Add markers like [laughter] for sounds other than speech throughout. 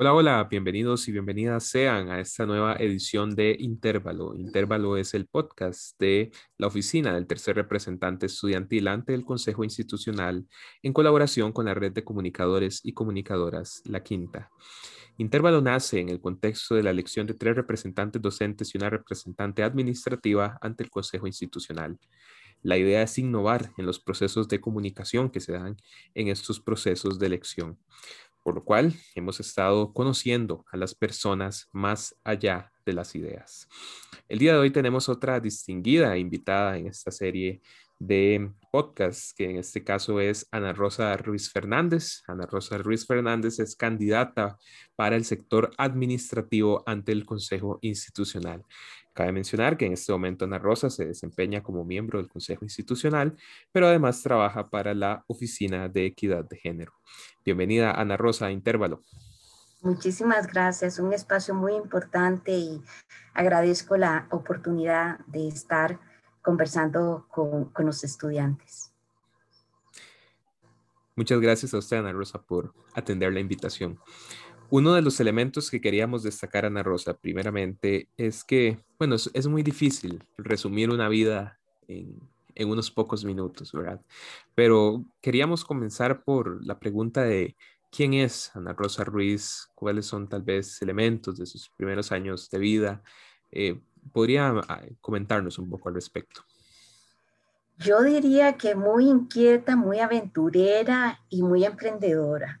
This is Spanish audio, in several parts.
Hola, hola, bienvenidos y bienvenidas sean a esta nueva edición de Intervalo. Intervalo es el podcast de la oficina del tercer representante estudiantil ante el Consejo Institucional en colaboración con la red de comunicadores y comunicadoras La Quinta. Intervalo nace en el contexto de la elección de tres representantes docentes y una representante administrativa ante el Consejo Institucional. La idea es innovar en los procesos de comunicación que se dan en estos procesos de elección por lo cual hemos estado conociendo a las personas más allá de las ideas. El día de hoy tenemos otra distinguida invitada en esta serie de podcast, que en este caso es Ana Rosa Ruiz Fernández. Ana Rosa Ruiz Fernández es candidata para el sector administrativo ante el Consejo Institucional. Cabe mencionar que en este momento Ana Rosa se desempeña como miembro del Consejo Institucional, pero además trabaja para la Oficina de Equidad de Género. Bienvenida Ana Rosa a Intervalo. Muchísimas gracias, un espacio muy importante y agradezco la oportunidad de estar conversando con, con los estudiantes. Muchas gracias a usted, Ana Rosa, por atender la invitación. Uno de los elementos que queríamos destacar, Ana Rosa, primeramente, es que, bueno, es, muy difícil resumir una vida en, unos pocos minutos, ¿verdad? Pero queríamos comenzar por la pregunta de quién es Ana Rosa Ruiz, cuáles son tal vez elementos de sus primeros años de vida. Eh, ¿Podría ah, comentarnos un poco al respecto? Yo diría que muy inquieta, muy aventurera y muy emprendedora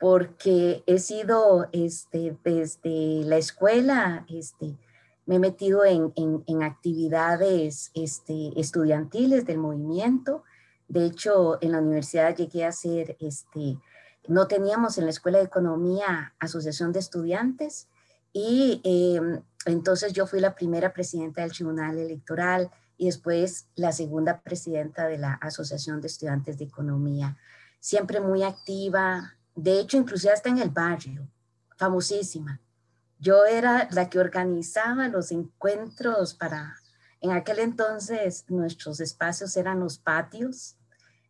porque he sido este, desde la escuela, este, me he metido en, actividades este, estudiantiles del movimiento. De hecho, en la universidad llegué a ser, este, no teníamos en la Escuela de Economía asociación de estudiantes y em, entonces yo fui la primera presidenta del Tribunal Electoral y después la segunda presidenta de la Asociación de Estudiantes de Economía. Siempre muy activa, de hecho, inclusive hasta en el barrio, famosísima. Yo era la que organizaba los encuentros para, en aquel entonces nuestros espacios eran los patios,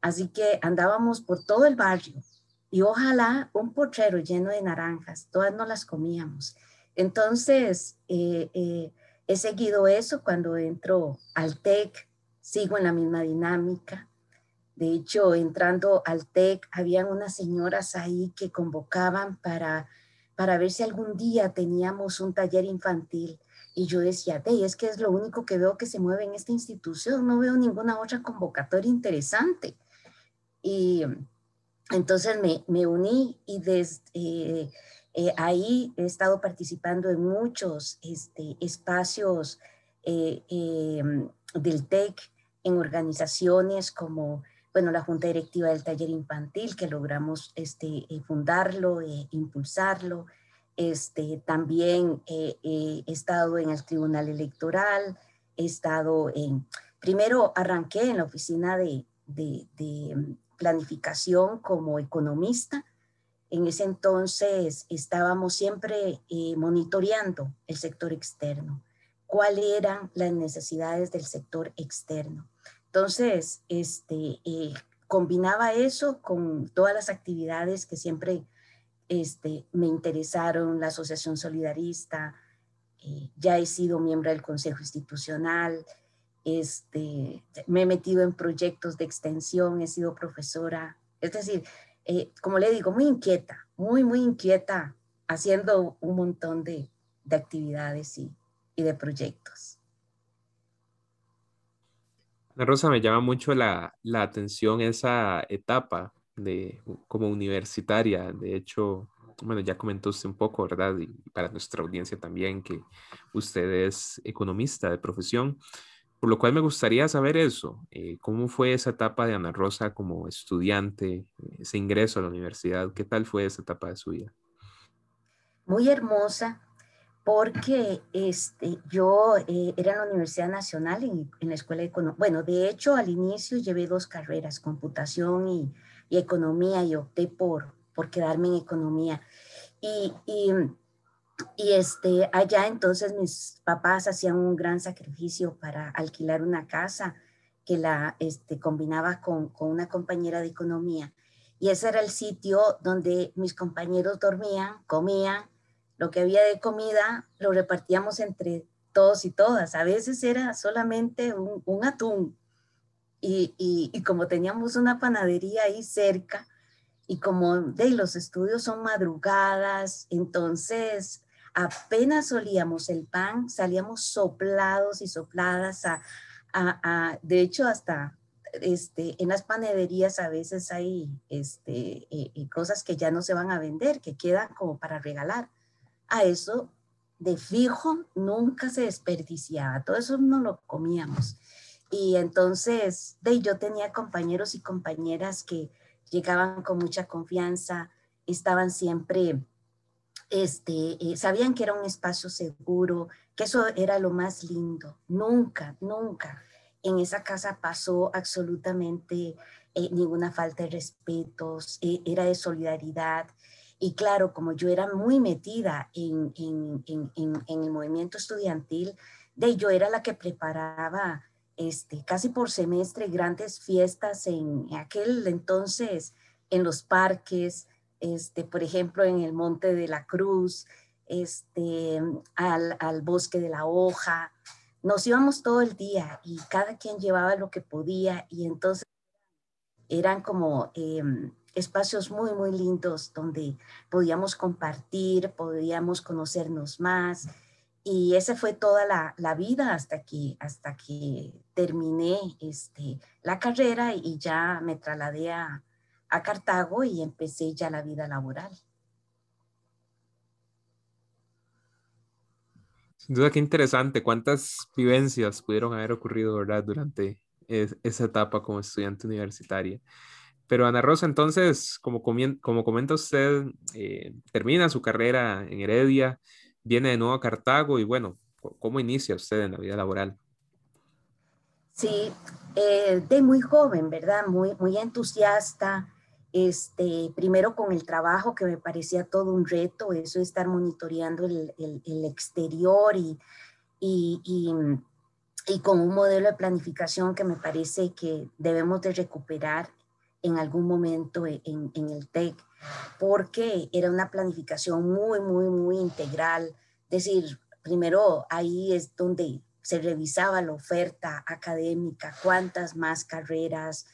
así que andábamos por todo el barrio y ojalá un potrero lleno de naranjas, todas no las comíamos. Entonces, eh, eh, he seguido eso cuando entro al TEC, sigo en la misma dinámica. De hecho, entrando al TEC, habían unas señoras ahí que convocaban para, para ver si algún día teníamos un taller infantil. Y yo decía, hey, es que es lo único que veo que se mueve en esta institución, no veo ninguna otra convocatoria interesante. Y entonces me, me uní y desde eh, eh, ahí he estado participando en muchos este, espacios eh, del TEC, en organizaciones como bueno, la Junta Directiva del Taller Infantil, que logramos este, eh, fundarlo, e impulsarlo. Este, también eh, he estado en el Tribunal Electoral, he estado en, primero arranqué en la oficina de, de, de planificación como economista. En ese entonces estábamos siempre monitoreando el sector externo, cuáles eran las necesidades del sector externo. Entonces, este, eh, combinaba eso con todas las actividades que siempre este, me interesaron, la Asociación Solidarista, eh, ya he sido miembro del Consejo Institucional, este, me he metido en proyectos de extensión, he sido profesora, es decir, eh, como le digo, muy inquieta, muy, muy inquieta, haciendo un montón de, actividades y de proyectos. Rosa, me llama mucho la, atención esa etapa de como universitaria. De hecho, bueno, ya comentó usted un poco, ¿verdad? Y para nuestra audiencia también que usted es economista de profesión, por lo cual me gustaría saber eso. Eh, ¿Cómo fue esa etapa de Ana Rosa como estudiante, ese ingreso a la universidad? ¿Qué tal fue esa etapa de su vida? Muy hermosa, porque este, yo eh, era en la Universidad Nacional, en, la Escuela de Economía. Bueno, de hecho, al inicio llevé dos carreras, computación y, economía, y opté por, por quedarme en economía. Y, y, y, este, allá entonces mis papás hacían un gran sacrificio para alquilar una casa que la este, combinaba con, con una compañera de economía. y ese era el sitio donde mis compañeros dormían, comían, lo que había de comida lo repartíamos entre todos y todas. A veces era solamente un, atún y, y, como teníamos una panadería ahí cerca y como de los estudios son madrugadas, entonces apenas olíamos el pan, salíamos soplados y sopladas a, a, de hecho hasta este, en las panaderías a veces hay este, eh, eh, cosas que ya no se van a vender, que quedan como para regalar. A eso de fijo nunca se desperdiciaba, todo eso no lo comíamos. Y entonces de, yo tenía compañeros y compañeras que llegaban con mucha confianza, estaban siempre, este, eh, sabían que era un espacio seguro, que eso era lo más lindo. Nunca, nunca en esa casa pasó absolutamente eh, ninguna falta de respetos, eh, era de solidaridad. Y claro, como yo era muy metida en, en, en, en, el movimiento estudiantil, de yo era la que preparaba este, casi por semestre grandes fiestas en aquel entonces en los parques, este, por ejemplo, en el Monte de la Cruz, este, al, al Bosque de la Hoja, nos íbamos todo el día y cada quien llevaba lo que podía y entonces eran como em, espacios muy, muy lindos donde podíamos compartir, podíamos conocernos más y esa fue toda la, la, vida hasta que, hasta que terminé este, la carrera y ya me trasladé a, a Cartago y empecé ya la vida laboral. Sin duda, qué interesante. ¿Cuántas vivencias pudieron haber ocurrido, verdad, durante esa etapa como estudiante universitaria? Pero Ana Rosa, entonces, como, como comenta usted, eh, termina su carrera en Heredia, viene de nuevo a Cartago y bueno, ¿cómo inicia usted en la vida laboral? Sí, eh, de muy joven, ¿verdad? Muy, muy entusiasta este, primero con el trabajo que me parecía todo un reto, eso de estar monitoreando el, el, exterior y, y, y, con un modelo de planificación que me parece que debemos de recuperar en algún momento e, en, en el TEC, porque era una planificación muy, muy, muy integral. Es decir, primero ahí es donde se revisaba la oferta académica, cuántas más carreras,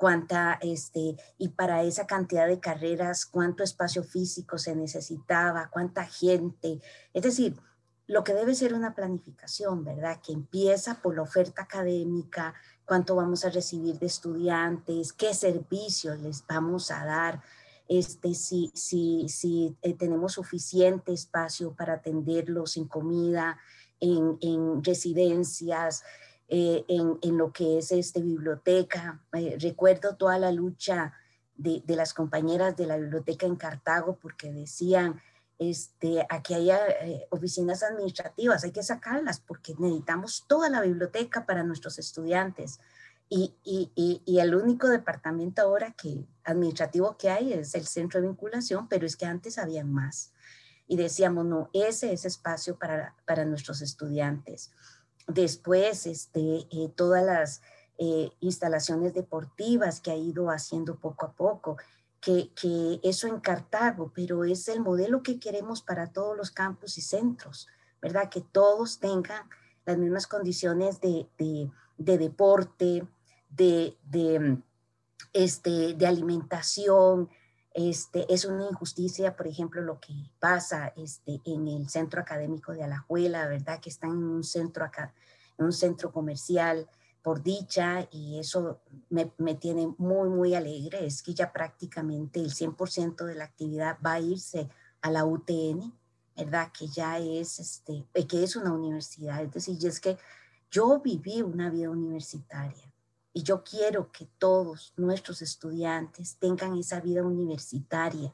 cuánta, este, y para esa cantidad de carreras, cuánto espacio físico se necesitaba, cuánta gente. Es decir, lo que debe ser una planificación, ¿verdad? Que empieza por la oferta académica, cuánto vamos a recibir de estudiantes, qué servicios les vamos a dar, este, si, si, si eh, tenemos suficiente espacio para atenderlos en comida, en, en residencias, eh, en, lo que es este, biblioteca. Eh, recuerdo toda la lucha de, las compañeras de la biblioteca en Cartago porque decían, este, aquí hay eh, oficinas administrativas, hay que sacarlas porque necesitamos toda la biblioteca para nuestros estudiantes. Y, el único departamento ahora que administrativo que hay es el centro de vinculación, pero es que antes había más. Y decíamos, no, ese es espacio para, para nuestros estudiantes. Después, este, eh, todas las eh, instalaciones deportivas que ha ido haciendo poco a poco, que, eso en Cartago, pero es el modelo que queremos para todos los campus y centros, ¿verdad? Que todos tengan las mismas condiciones de, deporte, de, este, de alimentación, este, es una injusticia, por ejemplo, lo que pasa este, en el centro académico de Alajuela, ¿verdad? Que están en un centro, acá, en un centro comercial por dicha y eso me, me, tiene muy, muy alegre. Es que ya prácticamente el 100% de la actividad va a irse a la UTN, ¿verdad? Que ya es, este, que es una universidad. Es decir, es que yo viví una vida universitaria y yo quiero que todos nuestros estudiantes tengan esa vida universitaria,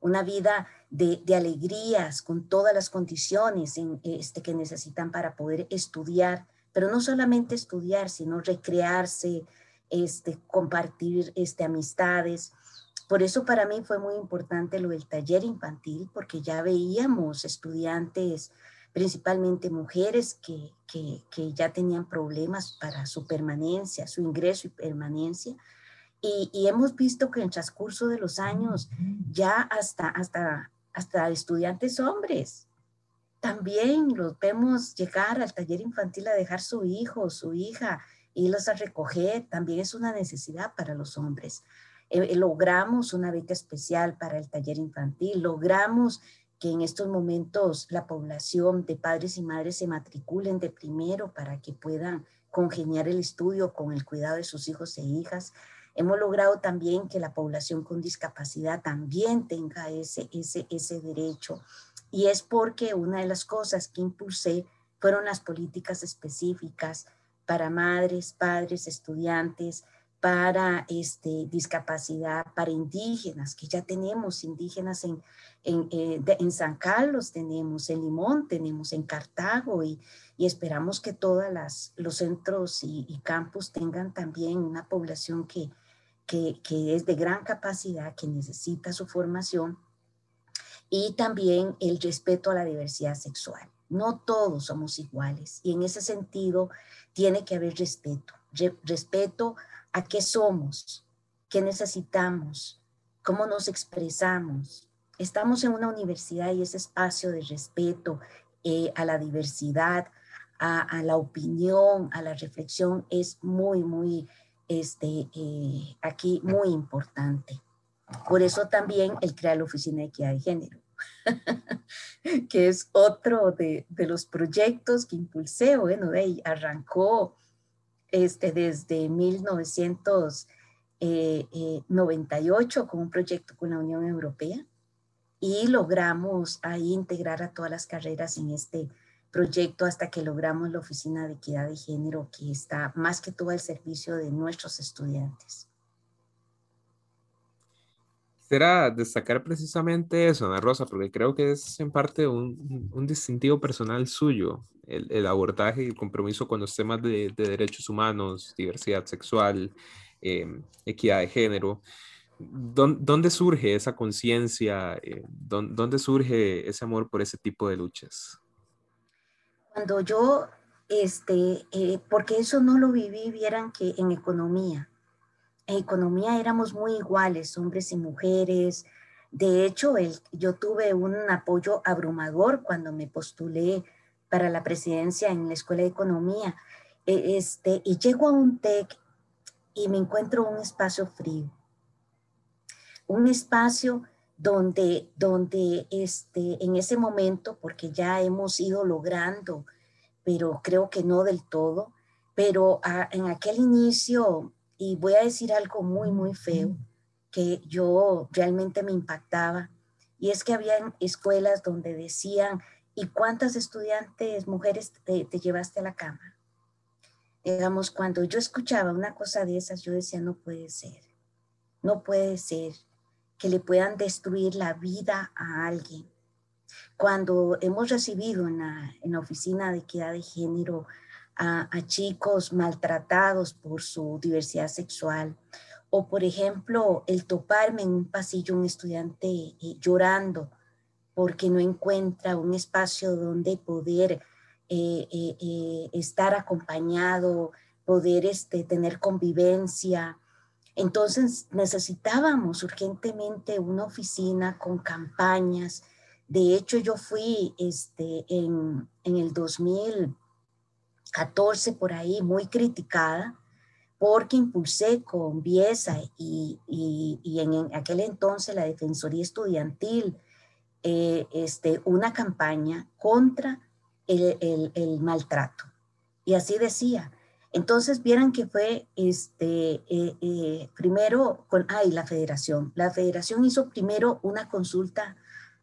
una vida de, alegrías, con todas las condiciones en, este, que necesitan para poder estudiar, pero no solamente estudiar, sino recrearse, este, compartir este, amistades. Por eso para mí fue muy importante lo del taller infantil, porque ya veíamos estudiantes principalmente mujeres que, que, ya tenían problemas para su permanencia, su ingreso y permanencia. Y, hemos visto que en el transcurso de los años, ya hasta, hasta, hasta estudiantes hombres, también los vemos llegar al taller infantil a dejar su hijo o su hija y los a recoger, también es una necesidad para los hombres. Eh, logramos una beca especial para el taller infantil, logramos que en estos momentos la población de padres y madres se matriculen de primero para que puedan congeniar el estudio con el cuidado de sus hijos e hijas. Hemos logrado también que la población con discapacidad también tenga ese, ese, ese derecho. Y es porque una de las cosas que impulsé fueron las políticas específicas para madres, padres, estudiantes, para este, discapacidad, para indígenas, que ya tenemos indígenas en, en, eh, San Carlos, tenemos en Limón, tenemos en Cartago y, y esperamos que todos los centros y, y, campus tengan también una población que, que, que es de gran capacidad, que necesita su formación y también el respeto a la diversidad sexual. No todos somos iguales y en ese sentido tiene que haber respeto, respeto a qué somos, qué necesitamos, cómo nos expresamos. Estamos en una universidad y ese espacio de respeto eh, a la diversidad, a, la opinión, a la reflexión es muy, muy, este, eh, aquí muy importante. Por eso también el crear la Oficina de Equidad de Género, [laughs] que es otro de, de, los proyectos que impulsé, bueno, de ahí arrancó este, desde 1998 eh, eh, con un proyecto con la Unión Europea y logramos ahí integrar a todas las carreras en este proyecto hasta que logramos la Oficina de Equidad de Género que está más que todo al servicio de nuestros estudiantes. Quisiera destacar precisamente eso, Ana Rosa, porque creo que es en parte un, un distintivo personal suyo, el, el, abordaje y el compromiso con los temas de, de derechos humanos, diversidad sexual, eh, equidad de género. ¿Dónde, surge esa conciencia? Eh, ¿Dónde surge ese amor por ese tipo de luchas? Cuando yo, este, eh, porque eso no lo viví, vieran que en economía, en economía éramos muy iguales, hombres y mujeres. De hecho, yo tuve un apoyo abrumador cuando me postulé para la presidencia en la Escuela de Economía. E, este, y llego a un TEC y me encuentro un espacio frío. Un espacio donde, donde este, en ese momento, porque ya hemos ido logrando, pero creo que no del todo, pero en aquel inicio y voy a decir algo muy, muy feo que yo realmente me impactaba. Y es que había escuelas donde decían, ¿y cuántas estudiantes mujeres te, llevaste a la cama? Digamos, cuando yo escuchaba una cosa de esas, yo decía, no puede ser, no puede ser que le puedan destruir la vida a alguien. Cuando hemos recibido en la, en la Oficina de Equidad de Género a, chicos maltratados por su diversidad sexual. O, por ejemplo, el toparme en un pasillo un estudiante eh, llorando porque no encuentra un espacio donde poder eh, eh, estar acompañado, poder este, tener convivencia. Entonces necesitábamos urgentemente una oficina con campañas. De hecho, yo fui este, en, en el 2000 14 por ahí, muy criticada, porque impulsé con Biesa y, y, en, aquel entonces la Defensoría Estudiantil eh, este, una campaña contra el, el, maltrato. Y así decía. Entonces vieran que fue este, eh, eh, primero con, ay, la federación. La federación hizo primero una consulta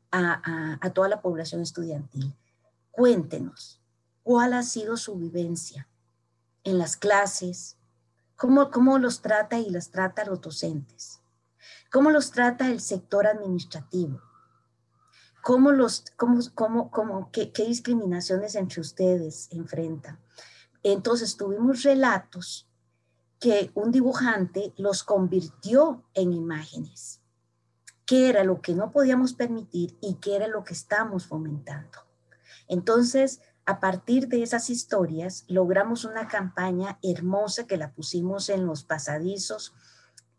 a, a, a toda la población estudiantil. Cuéntenos, cuál ha sido su vivencia en las clases, cómo, cómo los trata y las trata los docentes, cómo los trata el sector administrativo, cómo los, cómo, cómo, cómo, qué, qué discriminaciones entre ustedes enfrentan. Entonces tuvimos relatos que un dibujante los convirtió en imágenes. ¿Qué era lo que no podíamos permitir y qué era lo que estamos fomentando? Entonces, a partir de esas historias logramos una campaña hermosa que la pusimos en los pasadizos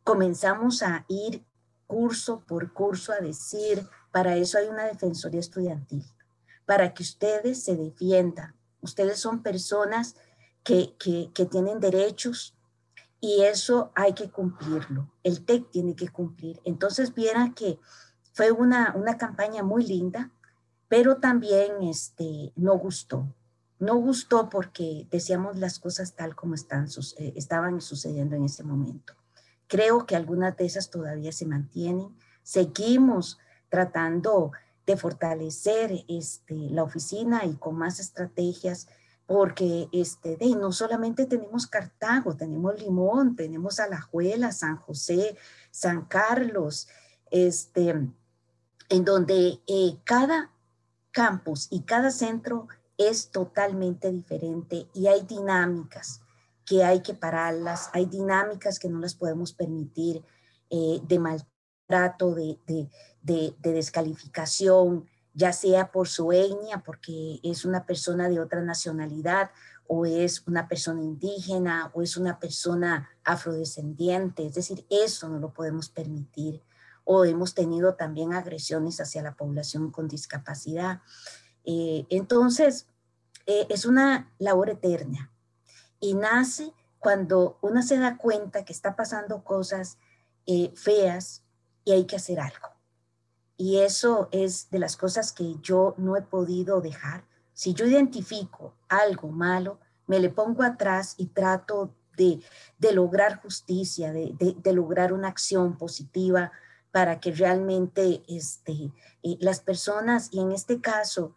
comenzamos a ir curso por curso a decir, para eso hay una defensoría estudiantil, para que ustedes se defiendan. Ustedes son personas que, que, tienen derechos y eso hay que cumplirlo. El TEC tiene que cumplir. Entonces, viera que fue una, una campaña muy linda, pero también este, no gustó. No gustó porque decíamos las cosas tal como están, eh, estaban sucediendo en ese momento. Creo que algunas de esas todavía se mantienen. Seguimos tratando de fortalecer este, la oficina y con más estrategias, porque este, de, no solamente tenemos Cartago, tenemos Limón, tenemos Alajuela, San José, San Carlos, este, en donde eh, cada campus y cada centro es totalmente diferente y hay dinámicas que hay que pararlas, hay dinámicas que no las podemos permitir eh, de maltrato, de, de, descalificación, ya sea por su etnia, porque es una persona de otra nacionalidad, o es una persona indígena, o es una persona afrodescendiente. Es decir, eso no lo podemos permitir. O hemos tenido también agresiones hacia la población con discapacidad. Eh, entonces, eh, es una labor eterna y nace cuando uno se da cuenta que está pasando cosas eh, feas y hay que hacer algo. Y eso es de las cosas que yo no he podido dejar. Si yo identifico algo malo, me le pongo atrás y trato de, lograr justicia, de, lograr una acción positiva para que realmente este, las personas, y en este caso,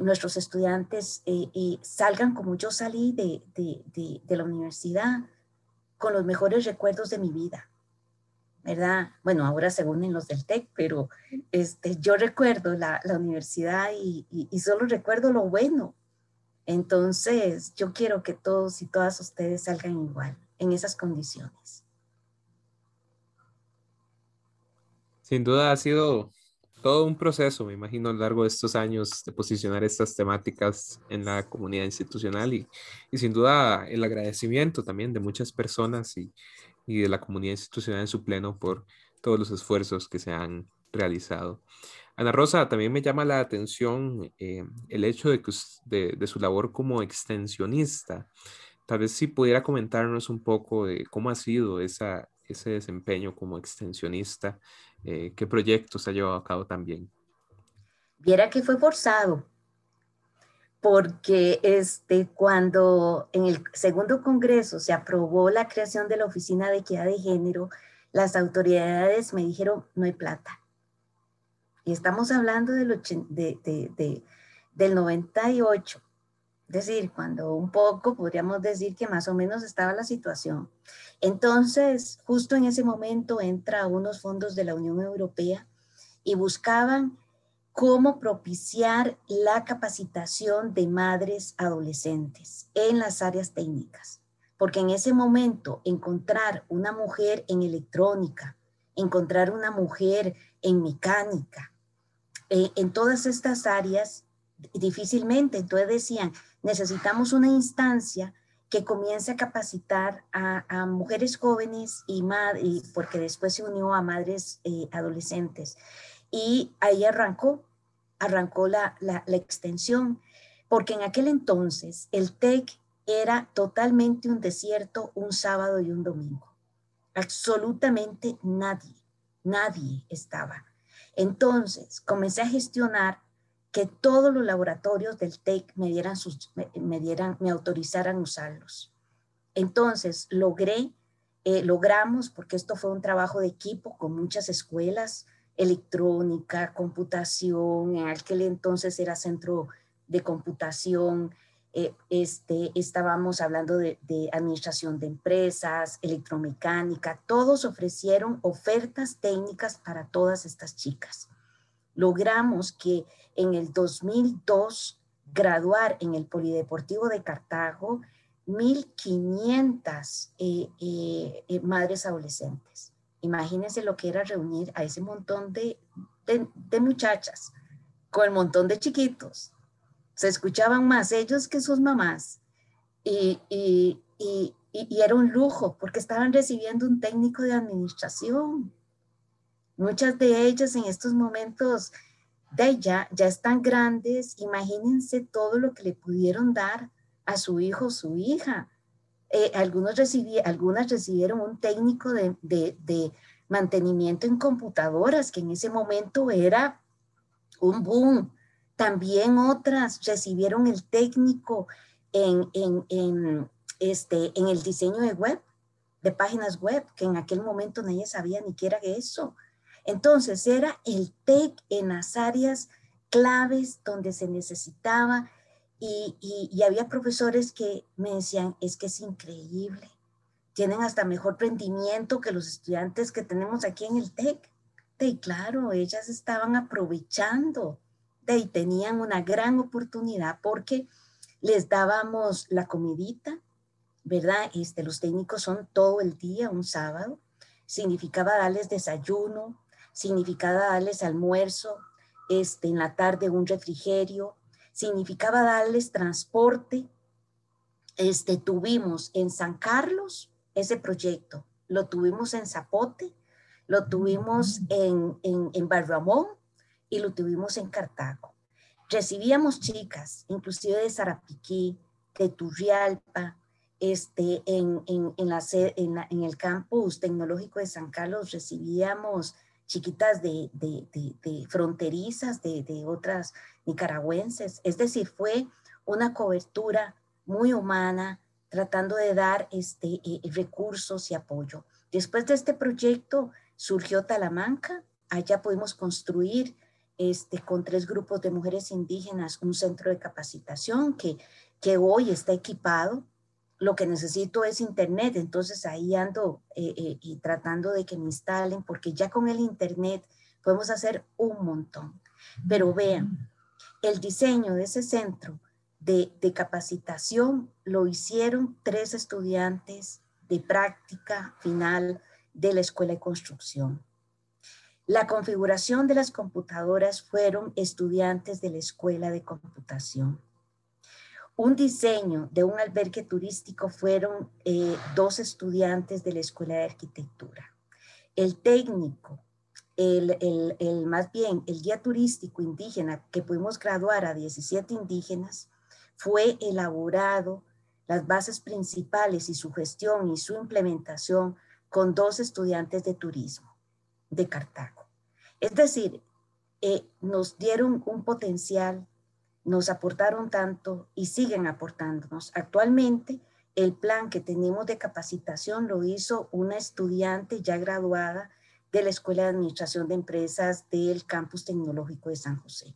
nuestros estudiantes eh, salgan como yo salí de, la universidad, con los mejores recuerdos de mi vida, ¿verdad? Bueno, ahora se unen los del TEC, pero este, yo recuerdo la, universidad y, solo recuerdo lo bueno. Entonces, yo quiero que todos y todas ustedes salgan igual, en esas condiciones. Sin duda ha sido todo un proceso, me imagino, a lo largo de estos años de posicionar estas temáticas en la comunidad institucional y, y sin duda el agradecimiento también de muchas personas y, y, de la comunidad institucional en su pleno por todos los esfuerzos que se han realizado. Ana Rosa, también me llama la atención eh, el hecho de, que, de, su labor como extensionista. Tal vez si pudiera comentarnos un poco de cómo ha sido esa, ese desempeño como extensionista eh, qué proyectos ha llevado a cabo también. Viera que fue forzado, porque este, cuando en el segundo congreso se aprobó la creación de la Oficina de Equidad de Género, las autoridades me dijeron, no hay plata. Y estamos hablando del, de, de, del 98. Decir, cuando un poco podríamos decir que más o menos estaba la situación. Entonces, justo en ese momento entra unos fondos de la Unión Europea y buscaban cómo propiciar la capacitación de madres adolescentes en las áreas técnicas. Porque en ese momento encontrar una mujer en electrónica, encontrar una mujer en mecánica, eh, en todas estas áreas, difícilmente. Entonces decían, necesitamos una instancia que comience a capacitar a, mujeres jóvenes y, y, porque después se unió a madres eh, adolescentes. Y ahí arrancó, arrancó la, la, la, extensión, porque en aquel entonces el TEC era totalmente un desierto un sábado y un domingo. Absolutamente nadie, nadie estaba. Entonces comencé a gestionar que todos los laboratorios del TEC me dieran sus, me, dieran, me autorizaran usarlos. Entonces, logré, eh, logramos, porque esto fue un trabajo de equipo con muchas escuelas, electrónica, computación, en aquel entonces era centro de computación, eh, este, estábamos hablando de, de, administración de empresas, electromecánica, todos ofrecieron ofertas técnicas para todas estas chicas. Logramos que en el 2002 graduar en el Polideportivo de Cartago 1.500 eh, eh, eh, madres adolescentes. Imagínense lo que era reunir a ese montón de, de, muchachas con el montón de chiquitos. Se escuchaban más ellos que sus mamás. Y, y, y, y, era un lujo porque estaban recibiendo un técnico de administración. Muchas de ellas en estos momentos de ya, ya están grandes. Imagínense todo lo que le pudieron dar a su hijo o su hija. Eh, algunos recibí, algunas recibieron un técnico de, de, mantenimiento en computadoras, que en ese momento era un boom. También otras recibieron el técnico en, en, en, este, en el diseño de web, de páginas web, que en aquel momento nadie sabía ni qué era eso. Entonces era el TEC en las áreas claves donde se necesitaba y, había profesores que me decían, es que es increíble, tienen hasta mejor rendimiento que los estudiantes que tenemos aquí en el TEC. Y claro, ellas estaban aprovechando y tenían una gran oportunidad porque les dábamos la comidita, ¿verdad? Este, los técnicos son todo el día, un sábado. Significaba darles desayuno, significaba darles almuerzo, este, en la tarde un refrigerio, significaba darles transporte. Este, tuvimos en San Carlos ese proyecto, lo tuvimos en Zapote, lo tuvimos en, en, en Barramón y lo tuvimos en Cartago. Recibíamos chicas, inclusive de Zarapiquí, de Turrialpa, este, en, en, en, la, en, en, el campus tecnológico de San Carlos recibíamos chiquitas de, de, de, fronterizas, de, otras nicaragüenses. Es decir, fue una cobertura muy humana, tratando de dar este, eh, recursos y apoyo. Después de este proyecto surgió Talamanca, allá pudimos construir este, con tres grupos de mujeres indígenas un centro de capacitación que, que hoy está equipado lo que necesito es internet, entonces ahí ando eh, eh, y tratando de que me instalen, porque ya con el internet podemos hacer un montón. Pero vean, el diseño de ese centro de, de capacitación lo hicieron tres estudiantes de práctica final de la Escuela de Construcción. La configuración de las computadoras fueron estudiantes de la Escuela de Computación un diseño de un albergue turístico fueron eh, dos estudiantes de la Escuela de Arquitectura. El técnico, el, el, más bien el guía turístico indígena que pudimos graduar a 17 indígenas, fue elaborado las bases principales y su gestión y su implementación con dos estudiantes de turismo de Cartago. Es decir, eh, nos dieron un potencial nos aportaron tanto y siguen aportándonos. Actualmente, el plan que tenemos de capacitación lo hizo una estudiante ya graduada de la Escuela de Administración de Empresas del Campus Tecnológico de San José.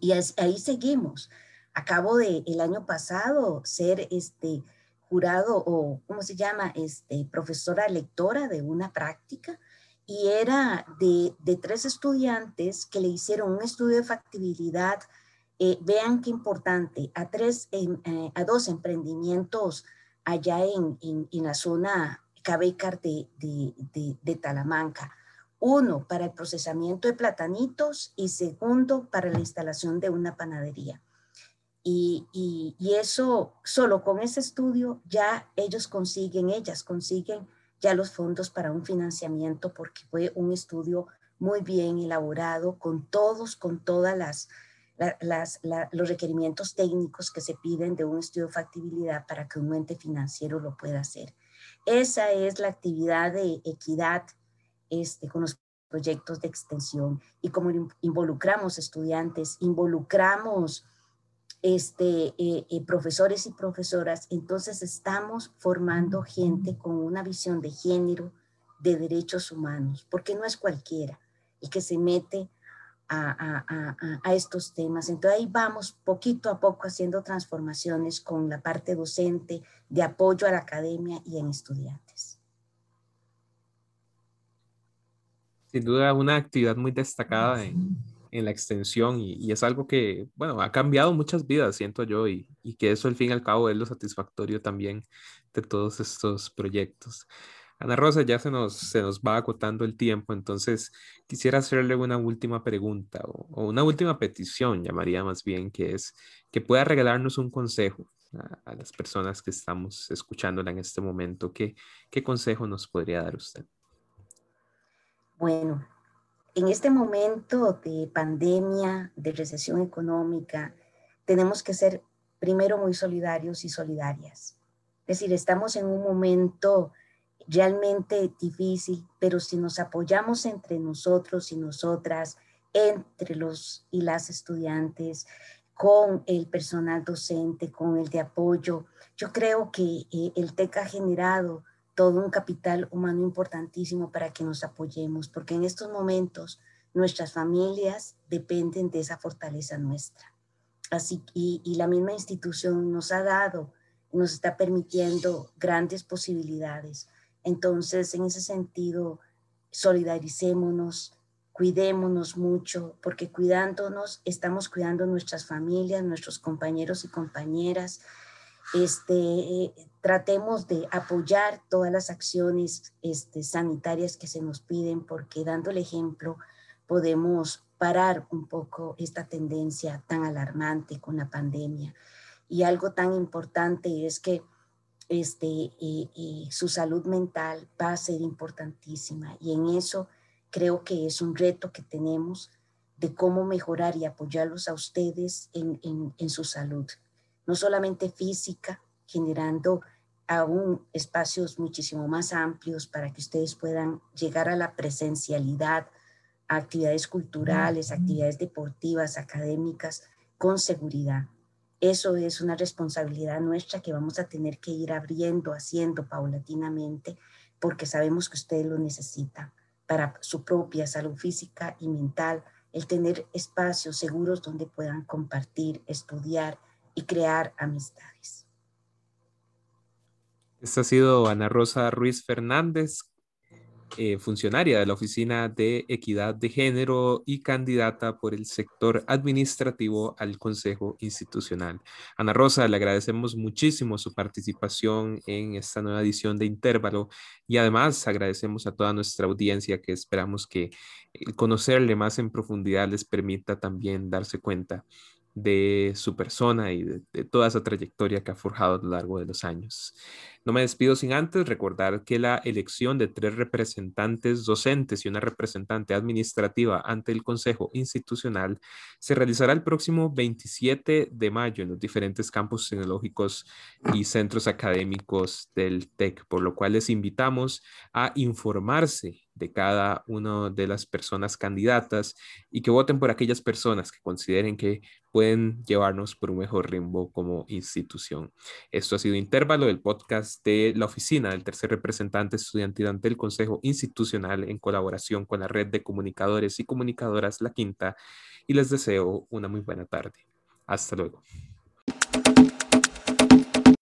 Y ahí seguimos. Acabo de el año pasado ser este jurado o, ¿cómo se llama? Este, profesora lectora de una práctica y era de, de tres estudiantes que le hicieron un estudio de factibilidad eh, vean qué importante, a, tres, eh, a dos emprendimientos allá en, en, la zona Cabecar de, de, de, Talamanca. Uno para el procesamiento de platanitos y segundo para la instalación de una panadería. Y, y, y, eso, solo con ese estudio, ya ellos consiguen, ellas consiguen ya los fondos para un financiamiento porque fue un estudio muy bien elaborado con todos, con todas las, los requerimientos técnicos que se piden de un estudio de factibilidad para que un ente financiero lo pueda hacer. Esa es la actividad de equidad este, con los proyectos de extensión y como involucramos estudiantes, involucramos este, eh, eh, profesores y profesoras, entonces estamos formando gente con una visión de género, de derechos humanos, porque no es cualquiera el que se mete a, estos temas. Entonces ahí vamos poquito a poco haciendo transformaciones con la parte docente, de apoyo a la academia y en estudiantes. Sin duda una actividad muy destacada en, en la extensión y, es algo que, bueno, ha cambiado muchas vidas, siento yo, y, y que eso al fin y al cabo es lo satisfactorio también de todos estos proyectos. Ana Rosa, ya se nos, se nos va acotando el tiempo, entonces quisiera hacerle una última pregunta o, una última petición, llamaría más bien, que es que pueda regalarnos un consejo a, las personas que estamos escuchándola en este momento, ¿qué, ¿qué consejo nos podría dar usted? Bueno, en este momento de pandemia, de recesión económica, tenemos que ser primero muy solidarios y solidarias. Es decir, estamos en un momento realmente difícil, pero si nos apoyamos entre nosotros y nosotras, entre los y las estudiantes, con el personal docente, con el de apoyo, yo creo que eh, el TEC ha generado todo un capital humano importantísimo para que nos apoyemos, porque en estos momentos nuestras familias dependen de esa fortaleza nuestra. Así y, y la misma institución nos ha dado, nos está permitiendo grandes posibilidades. Entonces, en ese sentido, solidaricémonos, cuidémonos mucho, porque cuidándonos estamos cuidando nuestras familias, nuestros compañeros y compañeras. Este, tratemos de apoyar todas las acciones este, sanitarias que se nos piden, porque dando el ejemplo podemos parar un poco esta tendencia tan alarmante con la pandemia. Y algo tan importante es que este, y, su salud mental va a ser importantísima. Y en eso creo que es un reto que tenemos de cómo mejorar y apoyarlos a ustedes en, en, su salud, no solamente física, generando aún espacios muchísimo más amplios para que ustedes puedan llegar a la presencialidad, a actividades culturales, actividades deportivas, académicas, con seguridad. Eso es una responsabilidad nuestra que vamos a tener que ir abriendo, haciendo paulatinamente, porque sabemos que ustedes lo necesitan para su propia salud física y mental, el tener espacios seguros donde puedan compartir, estudiar y crear amistades. Esta ha sido Ana Rosa Ruiz Fernández, eh, funcionaria de la Oficina de Equidad de Género y candidata por el sector administrativo al Consejo Institucional. Ana Rosa, le agradecemos muchísimo su participación en esta nueva edición de Intervalo y además agradecemos a toda nuestra audiencia que esperamos que conocerle más en profundidad les permita también darse cuenta de su persona y de, toda esa trayectoria que ha forjado a lo largo de los años. No me despido sin antes recordar que la elección de tres representantes docentes y una representante administrativa ante el Consejo Institucional se realizará el próximo 27 de mayo en los diferentes campus tecnológicos y centros académicos del TEC, por lo cual les invitamos a informarse de cada una de las personas candidatas y que voten por aquellas personas que consideren que pueden llevarnos por un mejor ritmo como institución. Esto ha sido Intervalo, del podcast de la oficina del tercer representante estudiantil ante el Consejo Institucional en colaboración con la red de comunicadores y comunicadoras La Quinta y les deseo una muy buena tarde. Hasta luego.